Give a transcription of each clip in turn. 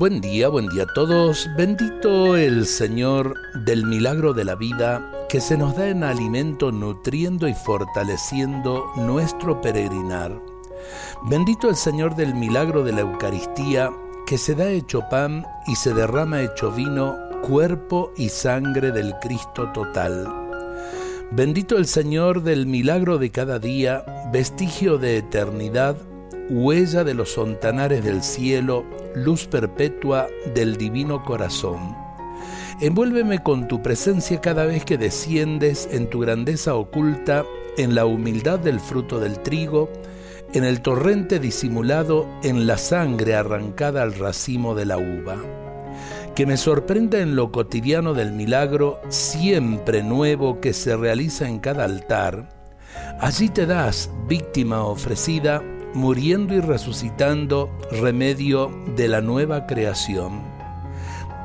Buen día, buen día a todos. Bendito el Señor del milagro de la vida que se nos da en alimento nutriendo y fortaleciendo nuestro peregrinar. Bendito el Señor del milagro de la Eucaristía que se da hecho pan y se derrama hecho vino, cuerpo y sangre del Cristo total. Bendito el Señor del milagro de cada día, vestigio de eternidad, huella de los sontanares del cielo, luz perpetua del divino corazón. Envuélveme con tu presencia cada vez que desciendes en tu grandeza oculta, en la humildad del fruto del trigo, en el torrente disimulado, en la sangre arrancada al racimo de la uva. Que me sorprenda en lo cotidiano del milagro siempre nuevo que se realiza en cada altar. Allí te das, víctima ofrecida, muriendo y resucitando, remedio de la nueva creación.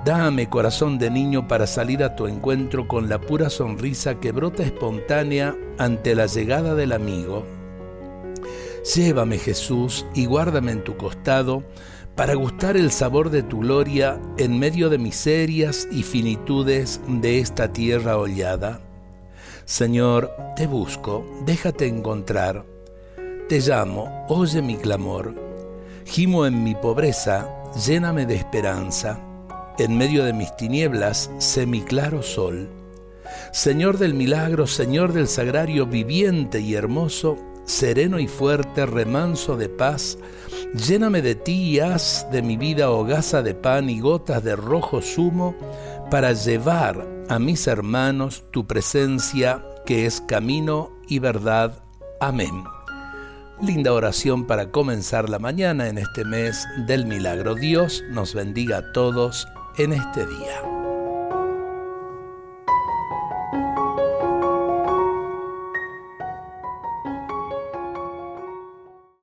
Dame corazón de niño para salir a tu encuentro con la pura sonrisa que brota espontánea ante la llegada del amigo. Llévame Jesús y guárdame en tu costado para gustar el sabor de tu gloria en medio de miserias y finitudes de esta tierra hollada. Señor, te busco, déjate encontrar te llamo, oye mi clamor. Gimo en mi pobreza, lléname de esperanza. En medio de mis tinieblas, sé mi claro sol. Señor del milagro, Señor del sagrario, viviente y hermoso, sereno y fuerte, remanso de paz, lléname de ti y haz de mi vida hogaza de pan y gotas de rojo zumo para llevar a mis hermanos tu presencia que es camino y verdad. Amén. Linda oración para comenzar la mañana en este mes del milagro. Dios nos bendiga a todos en este día.